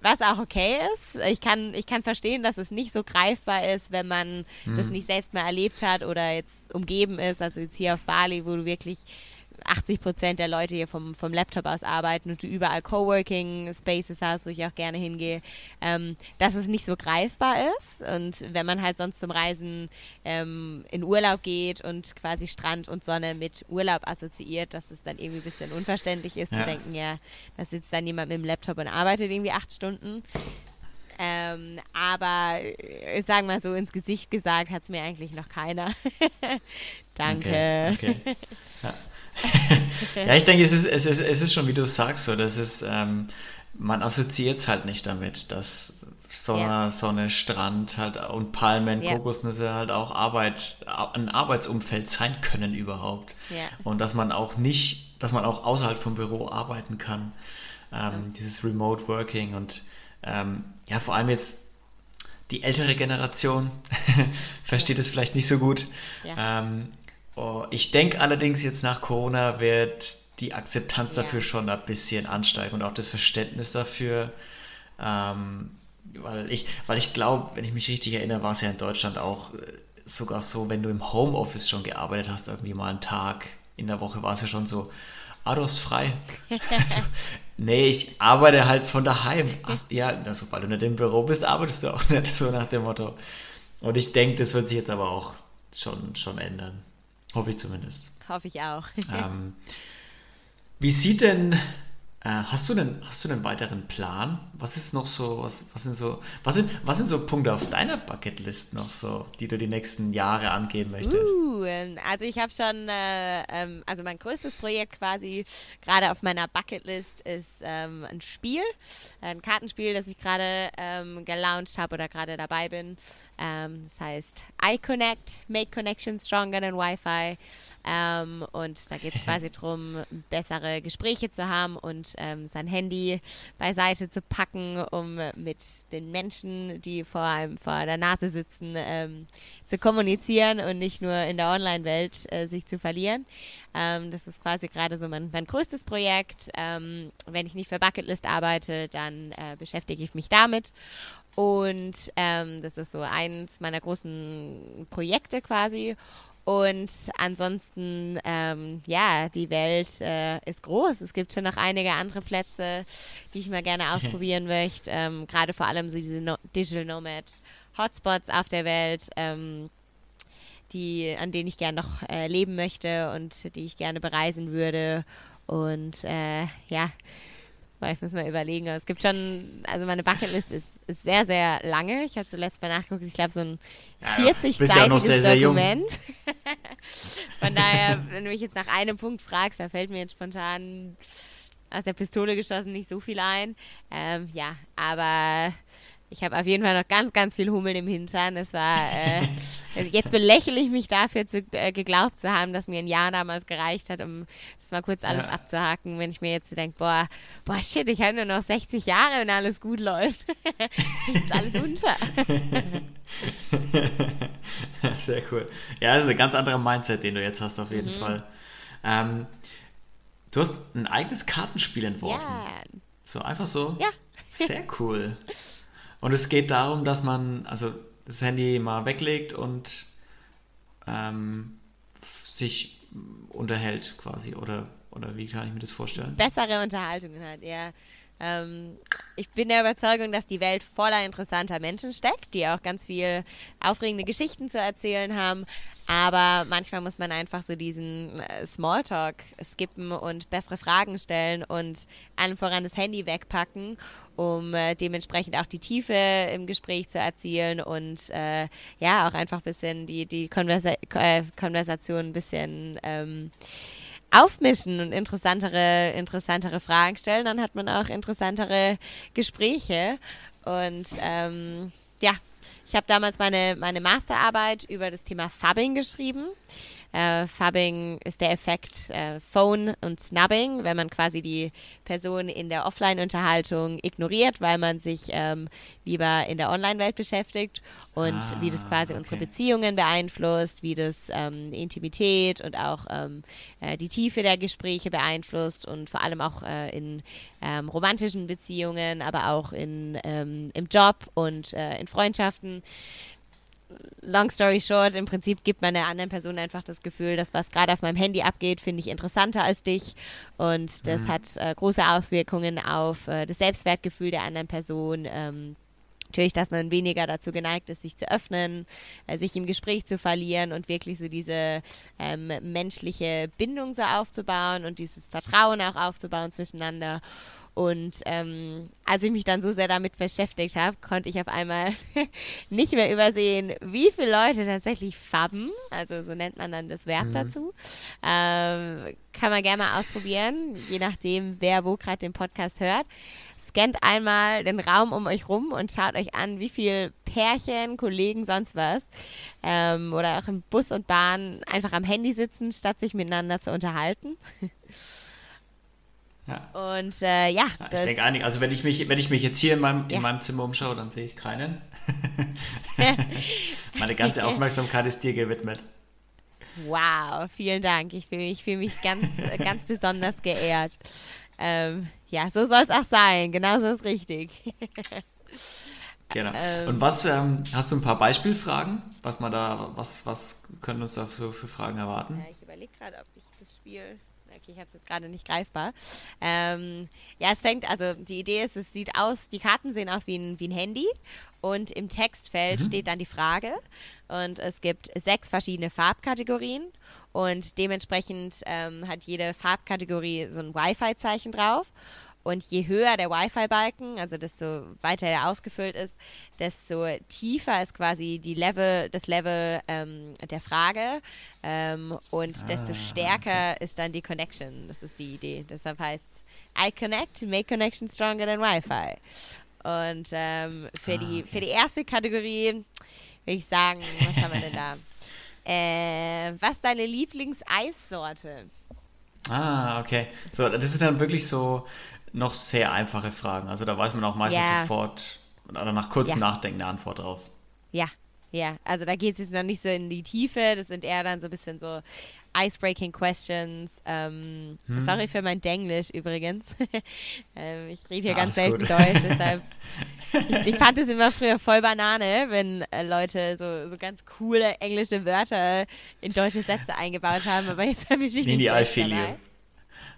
was auch okay ist. Ich kann, ich kann verstehen, dass es nicht so greifbar ist, wenn man hm. das nicht selbst mal erlebt hat oder jetzt umgeben ist. Also jetzt hier auf Bali, wo du wirklich 80 Prozent der Leute hier vom, vom Laptop aus arbeiten und du überall Coworking Spaces hast, wo ich auch gerne hingehe, ähm, dass es nicht so greifbar ist. Und wenn man halt sonst zum Reisen ähm, in Urlaub geht und quasi Strand und Sonne mit Urlaub assoziiert, dass es dann irgendwie ein bisschen unverständlich ist, ja. zu denken, ja, da sitzt dann jemand mit dem Laptop und arbeitet irgendwie acht Stunden. Ähm, aber ich äh, sage mal so ins Gesicht gesagt, hat es mir eigentlich noch keiner. Danke. Okay, okay. Ja. ja, ich denke, es ist, es, ist, es ist schon, wie du sagst, so, das ist, ähm, man assoziiert es halt nicht damit, dass Sonne, ja. Sonne, Strand halt und Palmen, ja. Kokosnüsse halt auch Arbeit, ein Arbeitsumfeld sein können überhaupt. Ja. Und dass man auch nicht, dass man auch außerhalb vom Büro arbeiten kann. Ähm, dieses Remote Working und ähm, ja, vor allem jetzt die ältere Generation versteht es vielleicht nicht so gut. Ähm, Oh, ich denke allerdings jetzt nach Corona wird die Akzeptanz ja. dafür schon ein bisschen ansteigen und auch das Verständnis dafür. Ähm, weil ich, weil ich glaube, wenn ich mich richtig erinnere, war es ja in Deutschland auch äh, sogar so, wenn du im Homeoffice schon gearbeitet hast, irgendwie mal einen Tag in der Woche, war es ja schon so, ah, du hast frei. also, nee, ich arbeite halt von daheim. Ach, ja, sobald du nicht im Büro bist, arbeitest du auch nicht, so nach dem Motto. Und ich denke, das wird sich jetzt aber auch schon, schon ändern. Hoffe ich zumindest. Hoffe ich auch. ähm, wie sieht denn hast du denn, hast du einen weiteren Plan? Was ist noch so, was, was sind so, was sind, was sind so Punkte auf deiner Bucketlist noch so, die du die nächsten Jahre angehen möchtest? Uh, ähm, also ich habe schon, äh, ähm, also mein größtes Projekt quasi gerade auf meiner Bucketlist ist ähm, ein Spiel, ein Kartenspiel, das ich gerade ähm, gelauncht habe oder gerade dabei bin. Ähm, das heißt iConnect, Make Connection Stronger than Wi-Fi. Ähm, und da geht es quasi darum, bessere Gespräche zu haben und ähm, sein Handy beiseite zu packen, um mit den Menschen, die vor einem vor der Nase sitzen, ähm, zu kommunizieren und nicht nur in der Online-Welt äh, sich zu verlieren. Ähm, das ist quasi gerade so mein, mein größtes Projekt. Ähm, wenn ich nicht für Bucketlist arbeite, dann äh, beschäftige ich mich damit. Und ähm, das ist so eins meiner großen Projekte quasi. Und ansonsten, ähm, ja, die Welt äh, ist groß. Es gibt schon noch einige andere Plätze, die ich mal gerne ausprobieren möchte. Ähm, Gerade vor allem so diese no Digital Nomad Hotspots auf der Welt, ähm, die, an denen ich gerne noch äh, leben möchte und die ich gerne bereisen würde. Und äh, ja, ich muss mal überlegen. es gibt schon, also meine Bucketlist ist, ist sehr, sehr lange. Ich habe zuletzt mal nachgeguckt, ich glaube so ein 40-seitiges ja, Dokument. Von daher, wenn du mich jetzt nach einem Punkt fragst, da fällt mir jetzt spontan aus der Pistole geschossen nicht so viel ein. Ähm, ja, aber ich habe auf jeden Fall noch ganz, ganz viel Hummel im Hintern. Es war, äh, jetzt belächle ich mich dafür, zu, äh, geglaubt zu haben, dass mir ein Jahr damals gereicht hat, um das mal kurz alles ja. abzuhaken. Wenn ich mir jetzt denke, boah, boah, shit, ich habe nur noch 60 Jahre, wenn alles gut läuft. ist alles unter. Sehr cool. Ja, das ist ein ganz anderer Mindset, den du jetzt hast, auf jeden mhm. Fall. Ähm, du hast ein eigenes Kartenspiel entworfen. Ja. So, einfach so? Ja. Sehr cool. Und es geht darum, dass man also das Handy mal weglegt und ähm, sich unterhält quasi. Oder, oder wie kann ich mir das vorstellen? Bessere Unterhaltungen halt, ja. Ähm, ich bin der Überzeugung, dass die Welt voller interessanter Menschen steckt, die auch ganz viel aufregende Geschichten zu erzählen haben. Aber manchmal muss man einfach so diesen äh, Smalltalk skippen und bessere Fragen stellen und allem voran das Handy wegpacken, um äh, dementsprechend auch die Tiefe im Gespräch zu erzielen und äh, ja, auch einfach ein bisschen die, die Konversa äh, Konversation ein bisschen ähm, aufmischen und interessantere, interessantere Fragen stellen, dann hat man auch interessantere Gespräche. Und ähm, ja, ich habe damals meine, meine Masterarbeit über das Thema Fubbing geschrieben. Äh, Fubbing ist der Effekt äh, Phone und Snubbing, wenn man quasi die Person in der Offline-Unterhaltung ignoriert, weil man sich ähm, lieber in der Online-Welt beschäftigt und ah, wie das quasi okay. unsere Beziehungen beeinflusst, wie das ähm, Intimität und auch ähm, äh, die Tiefe der Gespräche beeinflusst und vor allem auch äh, in ähm, romantischen Beziehungen, aber auch in, ähm, im Job und äh, in Freundschaften long story short, im Prinzip gibt man der anderen Person einfach das Gefühl, dass was gerade auf meinem Handy abgeht, finde ich interessanter als dich. Und das mhm. hat äh, große Auswirkungen auf äh, das Selbstwertgefühl der anderen Person. Ähm, natürlich, dass man weniger dazu geneigt ist, sich zu öffnen, äh, sich im Gespräch zu verlieren und wirklich so diese ähm, menschliche Bindung so aufzubauen und dieses Vertrauen auch aufzubauen zwischeneinander. Und ähm, als ich mich dann so sehr damit beschäftigt habe, konnte ich auf einmal nicht mehr übersehen, wie viele Leute tatsächlich fabben. Also so nennt man dann das Verb mhm. dazu. Ähm, kann man gerne mal ausprobieren, je nachdem, wer wo gerade den Podcast hört. Scannt einmal den Raum um euch rum und schaut euch an, wie viele Pärchen, Kollegen, sonst was ähm, oder auch im Bus und Bahn einfach am Handy sitzen, statt sich miteinander zu unterhalten. Ja. Und äh, ja. ja ich denke eigentlich, also wenn ich mich, wenn ich mich jetzt hier in meinem, ja. in meinem Zimmer umschaue, dann sehe ich keinen. Meine ganze Aufmerksamkeit ist dir gewidmet. Wow, vielen Dank. Ich fühle mich, fühl mich ganz, ganz besonders geehrt. Ähm, ja, so soll es auch sein. Genauso ist richtig. genau. Ähm, Und was, ähm, hast du ein paar Beispielfragen? Was man da, was, was können uns da für, für Fragen erwarten? Ja, ich überlege gerade, ob ich das Spiel okay, ich habe es jetzt gerade nicht greifbar. Ähm, ja, es fängt, also die Idee ist, es sieht aus, die Karten sehen aus wie ein, wie ein Handy und im Textfeld mhm. steht dann die Frage und es gibt sechs verschiedene Farbkategorien und dementsprechend ähm, hat jede Farbkategorie so ein Wi-Fi-Zeichen drauf und je höher der Wi-Fi-Balken, also desto weiter er ausgefüllt ist, desto tiefer ist quasi die Level, das Level ähm, der Frage ähm, und ah, desto stärker okay. ist dann die Connection. Das ist die Idee. Deshalb heißt I connect, make connection stronger than Wi-Fi. Und ähm, für, ah, die, okay. für die erste Kategorie würde ich sagen, was haben wir denn da? Äh, was ist deine Lieblingseissorte? Ah, okay. So, das ist dann wirklich so noch sehr einfache Fragen. Also da weiß man auch meistens ja. sofort oder nach kurzem ja. Nachdenken eine Antwort drauf. Ja, ja. Also da geht es jetzt noch nicht so in die Tiefe. Das sind eher dann so ein bisschen so Icebreaking Questions. Ähm, hm. Sorry für mein Denglisch übrigens. ähm, ich rede hier ja, ganz selten gut. Deutsch, deshalb. ich, ich, fand es immer früher voll Banane, wenn äh, Leute so, so ganz coole englische Wörter in deutsche Sätze eingebaut haben, aber jetzt habe ich nicht. I feel you.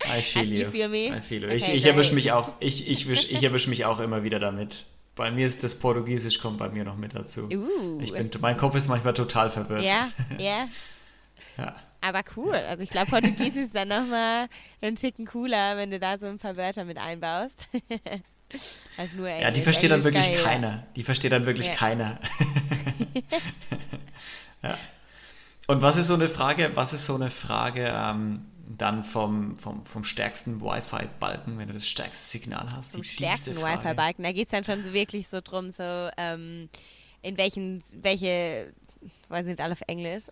I feel you. feel me? I feel you. Okay, ich, ich erwische mich auch, ich, ich, ich erwische mich auch immer wieder damit. Bei mir ist das Portugiesisch kommt bei mir noch mit dazu. Uh. Ich bin, mein Kopf ist manchmal total verwirrt. Ja, yeah, ja. Aber cool. Also ich glaube, Portugiesisch ist dann nochmal ein Ticken cooler, wenn du da so ein paar Wörter mit einbaust. Als nur Englisch. Ja, die versteht Englisch dann wirklich geil, keiner. Ja. Die versteht dann wirklich ja. keiner. ja. Und was ist so eine Frage, was ist so eine Frage, ähm, dann vom, vom, vom stärksten Wi-Fi-Balken, wenn du das stärkste Signal hast. Vom stärksten Wi-Fi-Balken, da geht es dann schon so wirklich so drum, so ähm, in welchen, welche weiß nicht alle auf Englisch.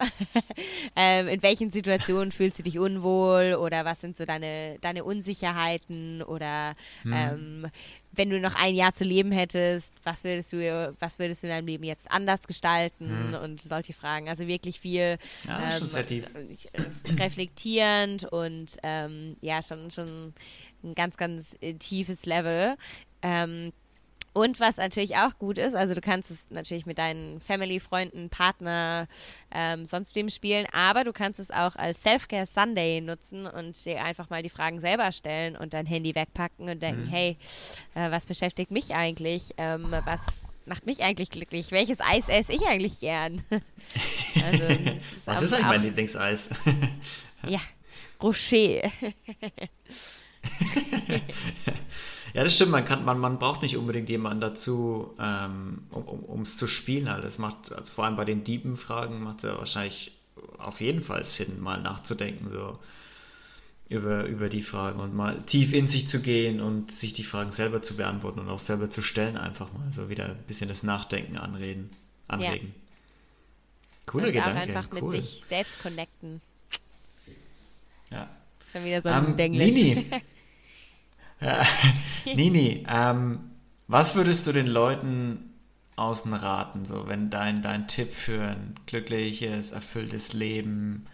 ähm, in welchen Situationen fühlst du dich unwohl oder was sind so deine, deine Unsicherheiten oder hm. ähm, wenn du noch ein Jahr zu leben hättest, was würdest du, was würdest du in deinem Leben jetzt anders gestalten hm. und solche Fragen. Also wirklich viel ja, ähm, reflektierend und ähm, ja, schon, schon ein ganz, ganz äh, tiefes Level. Ähm, Und was natürlich auch gut ist, also du kannst es natürlich mit deinen Family, Freunden, Partner, ähm, sonst wem spielen, aber du kannst es auch als Self-Care Sunday nutzen und dir einfach mal die Fragen selber stellen und dein Handy wegpacken und denken, mhm. hey, äh, was beschäftigt mich eigentlich? Ähm, was macht mich eigentlich glücklich? Welches Eis esse ich eigentlich gern? also, was ist eigentlich mein Lieblingseis? ja, Rocher. Ja, das stimmt. Man, kann, man, man braucht nicht unbedingt jemanden dazu, ähm, um es zu spielen. Halt. Das macht, also vor allem bei den Diebenfragen macht es ja wahrscheinlich auf jeden Fall Sinn, mal nachzudenken, so über, über die Fragen und mal tief in sich zu gehen und sich die Fragen selber zu beantworten und auch selber zu stellen, einfach mal so wieder ein bisschen das Nachdenken anreden, anregen. Ja. Cooler und Gedanke. Auch einfach cool. mit sich selbst connecten. Ja. Schon wieder so ein um, Lini, Nini, ähm, was würdest du den Leuten außen raten, so wenn dein, dein Tipp für ein glückliches, erfülltes Leben,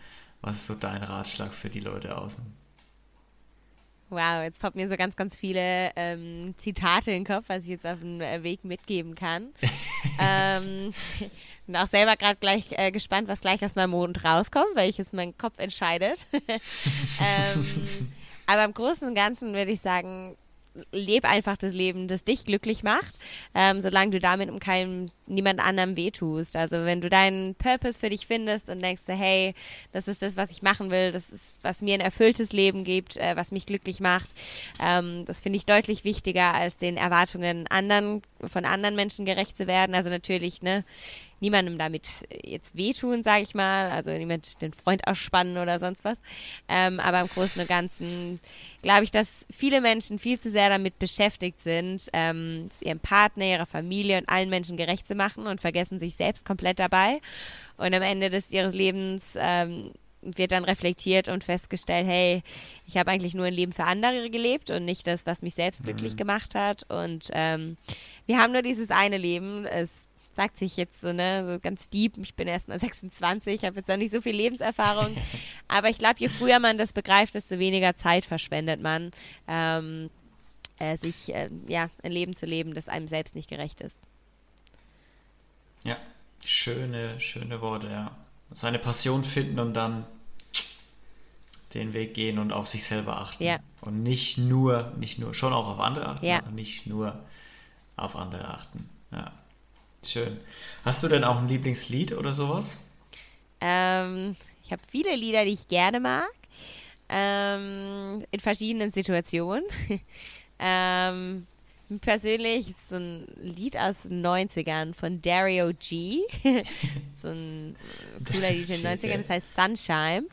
was ist so dein Ratschlag für die Leute außen? Wow, jetzt poppt mir so ganz, ganz viele ähm, Zitate in den Kopf, was ich jetzt auf dem äh, Weg mitgeben kann. ähm, bin auch selber gerade gleich äh, gespannt, was gleich aus meinem Mond rauskommt, welches mein Kopf entscheidet. ähm, aber im Großen und Ganzen würde ich sagen, lebe einfach das Leben, das dich glücklich macht, ähm, solange du damit um keinem, niemand anderem wehtust. Also wenn du deinen Purpose für dich findest und denkst, hey, das ist das, was ich machen will, das ist, was mir ein erfülltes Leben gibt, äh, was mich glücklich macht, ähm, das finde ich deutlich wichtiger, als den Erwartungen anderen, von anderen Menschen gerecht zu werden. Also natürlich, ne, niemandem damit jetzt wehtun, sage ich mal, also niemand den Freund ausspannen oder sonst was. Ähm, aber im Großen und Ganzen glaube ich, dass viele Menschen viel zu sehr damit beschäftigt sind, ähm, ihrem Partner, ihrer Familie und allen Menschen gerecht zu machen und vergessen sich selbst komplett dabei. Und am Ende des ihres Lebens ähm, wird dann reflektiert und festgestellt, hey, ich habe eigentlich nur ein Leben für andere gelebt und nicht das, was mich selbst glücklich mhm. gemacht hat. Und ähm, wir haben nur dieses eine Leben. Es sagt sich jetzt so, ne, so ganz deep. Ich bin erst mal 26, habe jetzt noch nicht so viel Lebenserfahrung. Aber ich glaube, je früher man das begreift, desto weniger Zeit verschwendet man, ähm, äh, sich äh, ja, ein Leben zu leben, das einem selbst nicht gerecht ist. Ja, schöne, schöne Worte, ja. Seine Passion finden und dann den Weg gehen und auf sich selber achten. Ja. Und nicht nur, nicht nur, schon auch auf andere achten, ja. aber nicht nur auf andere achten. Ja. Schön. Hast du denn auch ein Lieblingslied oder sowas? Ähm, ich habe viele Lieder, die ich gerne mag. Ähm, in verschiedenen Situationen. ähm, persönlich so ein Lied aus den 90ern von Dario G. so ein cooler Lied in den 90ern, das heißt Sunshine.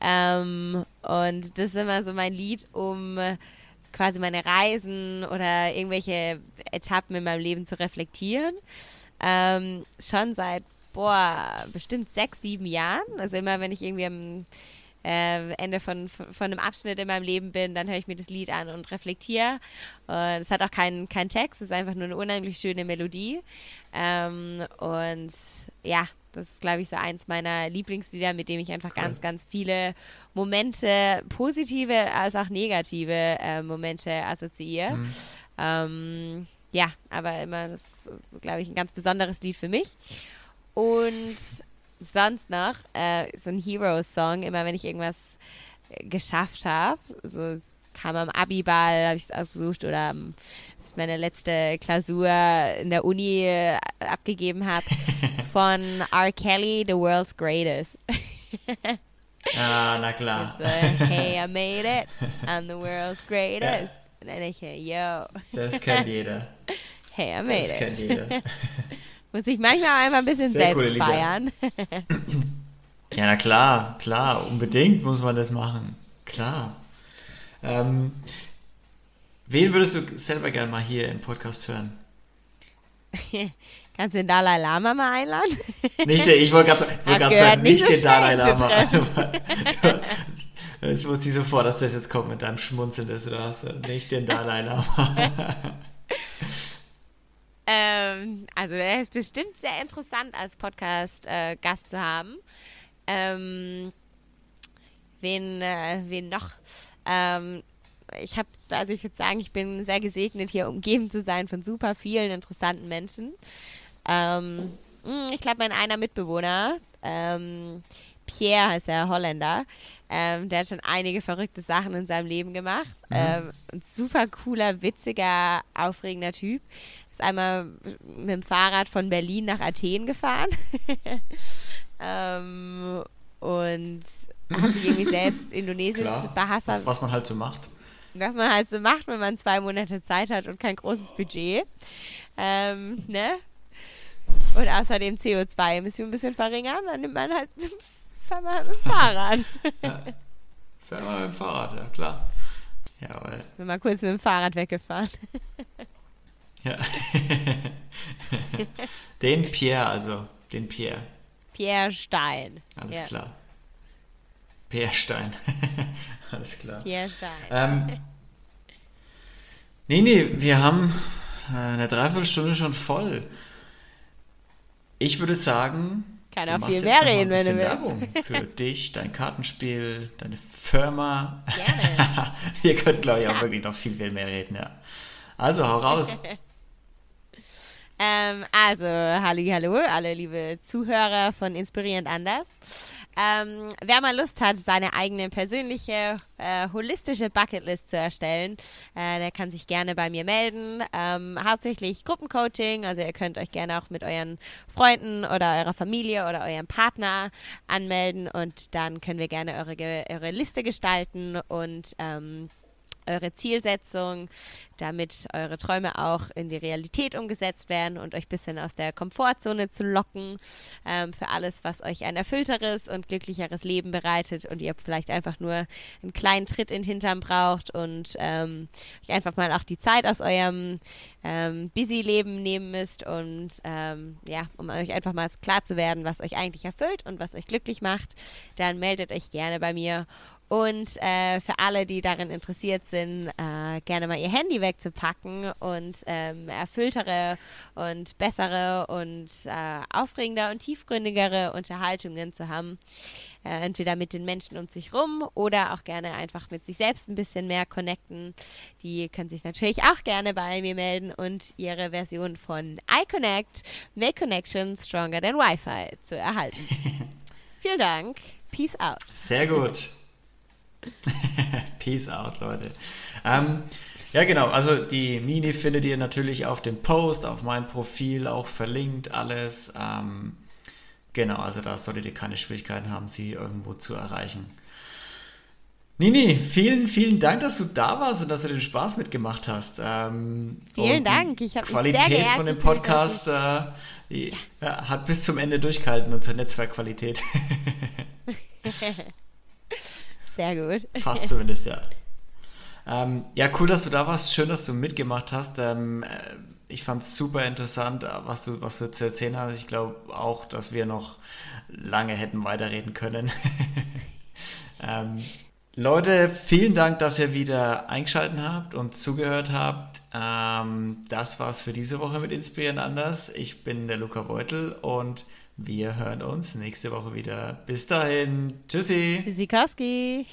Ähm, und das ist immer so mein Lied, um quasi meine Reisen oder irgendwelche Etappen in meinem Leben zu reflektieren. Ähm, schon seit, boah, bestimmt sechs, sieben Jahren. Also immer, wenn ich irgendwie am äh, Ende von, von einem Abschnitt in meinem Leben bin, dann höre ich mir das Lied an und reflektiere. Äh, das hat auch keinen kein Text, es ist einfach nur eine unheimlich schöne Melodie. Ähm, und ja, das ist, glaube ich, so eins meiner Lieblingslieder, mit dem ich einfach cool. ganz, ganz viele Momente, positive als auch negative äh, Momente assoziiere. Mhm. Ähm, ja, aber immer, das glaube ich, ein ganz besonderes Lied für mich. Und sonst noch äh, so ein Hero-Song, immer wenn ich irgendwas äh, geschafft habe. So, es kam am Abiball, habe ich es ausgesucht, oder um, als ich meine letzte Klausur in der Uni äh, abgegeben habe, von R. Kelly, The World's Greatest. ah, na klar. So, hey, I made it. I'm the world's greatest. Ja. Und dann denke ich, yo. Das kennt jeder. Hey, I made das it. kennt jeder. Muss ich manchmal einmal ein bisschen Sehr selbst feiern. ja, na klar, klar, unbedingt muss man das machen. Klar. Ähm, wen würdest du selber gerne mal hier im Podcast hören? Kannst du den Dalai Lama mal einladen? Nicht den, ich wollte gerade wollt sagen, nicht, nicht so den Dalai Lama. Es wusste ich sofort, dass das jetzt kommt mit deinem Schmunzeln, das du hast. Nicht den Dalai Lama. ähm, also, er ist bestimmt sehr interessant als Podcast-Gast äh, zu haben. Ähm, wen, äh, wen noch? Ähm, ich habe, also ich würde sagen, ich bin sehr gesegnet, hier umgeben zu sein von super vielen interessanten Menschen. Ähm, hm, ich glaube, mein einer Mitbewohner, ähm, Pierre heißt er, Holländer, ähm, der hat schon einige verrückte Sachen in seinem Leben gemacht. Mhm. Ähm, ein super cooler, witziger, aufregender Typ. Ist einmal mit dem Fahrrad von Berlin nach Athen gefahren. ähm, und hat sich irgendwie selbst indonesisch behassert. Was man halt so macht. Was man halt so macht, wenn man zwei Monate Zeit hat und kein großes Budget. Ähm, ne? Und außerdem CO2-Emissionen ein bisschen verringern, dann nimmt man halt mal mit dem Fahrrad. ja. Fahr mal mit dem Fahrrad, ja klar. Jawohl. Bin mal kurz mit dem Fahrrad weggefahren. Ja. den Pierre, also. Den Pierre. Pierre Stein. Alles ja. klar. Pierre Stein. Alles klar. Pierre Stein. Ähm, nee, nee, wir haben äh, eine Dreiviertelstunde schon voll. Ich würde sagen, kann auch viel mehr reden, wenn du willst. Werbung für dich, dein Kartenspiel, deine Firma. Gerne. Wir könnten, glaube ich, auch wirklich noch viel, viel mehr reden, ja. Also, hau raus. Ähm, also, hallo, hallo, alle liebe Zuhörer von Inspirierend Anders. Ähm, wer mal Lust hat, seine eigene persönliche, äh, holistische Bucketlist zu erstellen, äh, der kann sich gerne bei mir melden. Ähm, hauptsächlich Gruppencoaching, also ihr könnt euch gerne auch mit euren Freunden oder eurer Familie oder eurem Partner anmelden und dann können wir gerne eure, eure Liste gestalten und ähm, eure Zielsetzung, damit eure Träume auch in die Realität umgesetzt werden und euch ein bisschen aus der Komfortzone zu locken ähm, für alles, was euch ein erfüllteres und glücklicheres Leben bereitet und ihr vielleicht einfach nur einen kleinen Tritt in den Hintern braucht und ähm, euch einfach mal auch die Zeit aus eurem ähm, Busy-Leben nehmen müsst und ähm, ja, um euch einfach mal klar zu werden, was euch eigentlich erfüllt und was euch glücklich macht, dann meldet euch gerne bei mir und äh, für alle, die darin interessiert sind, äh, gerne mal ihr Handy wegzupacken und ähm, erfülltere und bessere und äh, aufregender und tiefgründigere Unterhaltungen zu haben. Äh, entweder mit den Menschen um sich rum oder auch gerne einfach mit sich selbst ein bisschen mehr connecten. Die können sich natürlich auch gerne bei mir melden und ihre Version von iConnect, Make Connection Stronger Than Wi-Fi zu erhalten. Vielen Dank. Peace out. Sehr gut. Peace out, Leute. Ähm, ja, genau. Also die Mini findet ihr natürlich auf dem Post, auf meinem Profil auch verlinkt, alles. Ähm, genau, also da solltet ihr keine Schwierigkeiten haben, sie irgendwo zu erreichen. Nini, vielen, vielen Dank, dass du da warst und dass du den Spaß mitgemacht hast. Ähm, vielen Dank, ich habe Qualität von dem Podcast äh, die, ja. hat bis zum Ende durchgehalten, unsere Netzwerkqualität. Sehr gut. Fast zumindest, ja. Ähm, ja, cool, dass du da warst. Schön, dass du mitgemacht hast. Ähm, äh, ich fand es super interessant, äh, was du, was du zu erzählen hast. Ich glaube auch, dass wir noch lange hätten weiterreden können. ähm, Leute, vielen Dank, dass ihr wieder eingeschaltet habt und zugehört habt. Ähm, das war's für diese Woche mit Inspirieren anders. Ich bin der Luca Beutel und wir hören uns nächste Woche wieder. Bis dahin. Tschüssi. Tschüssikowski.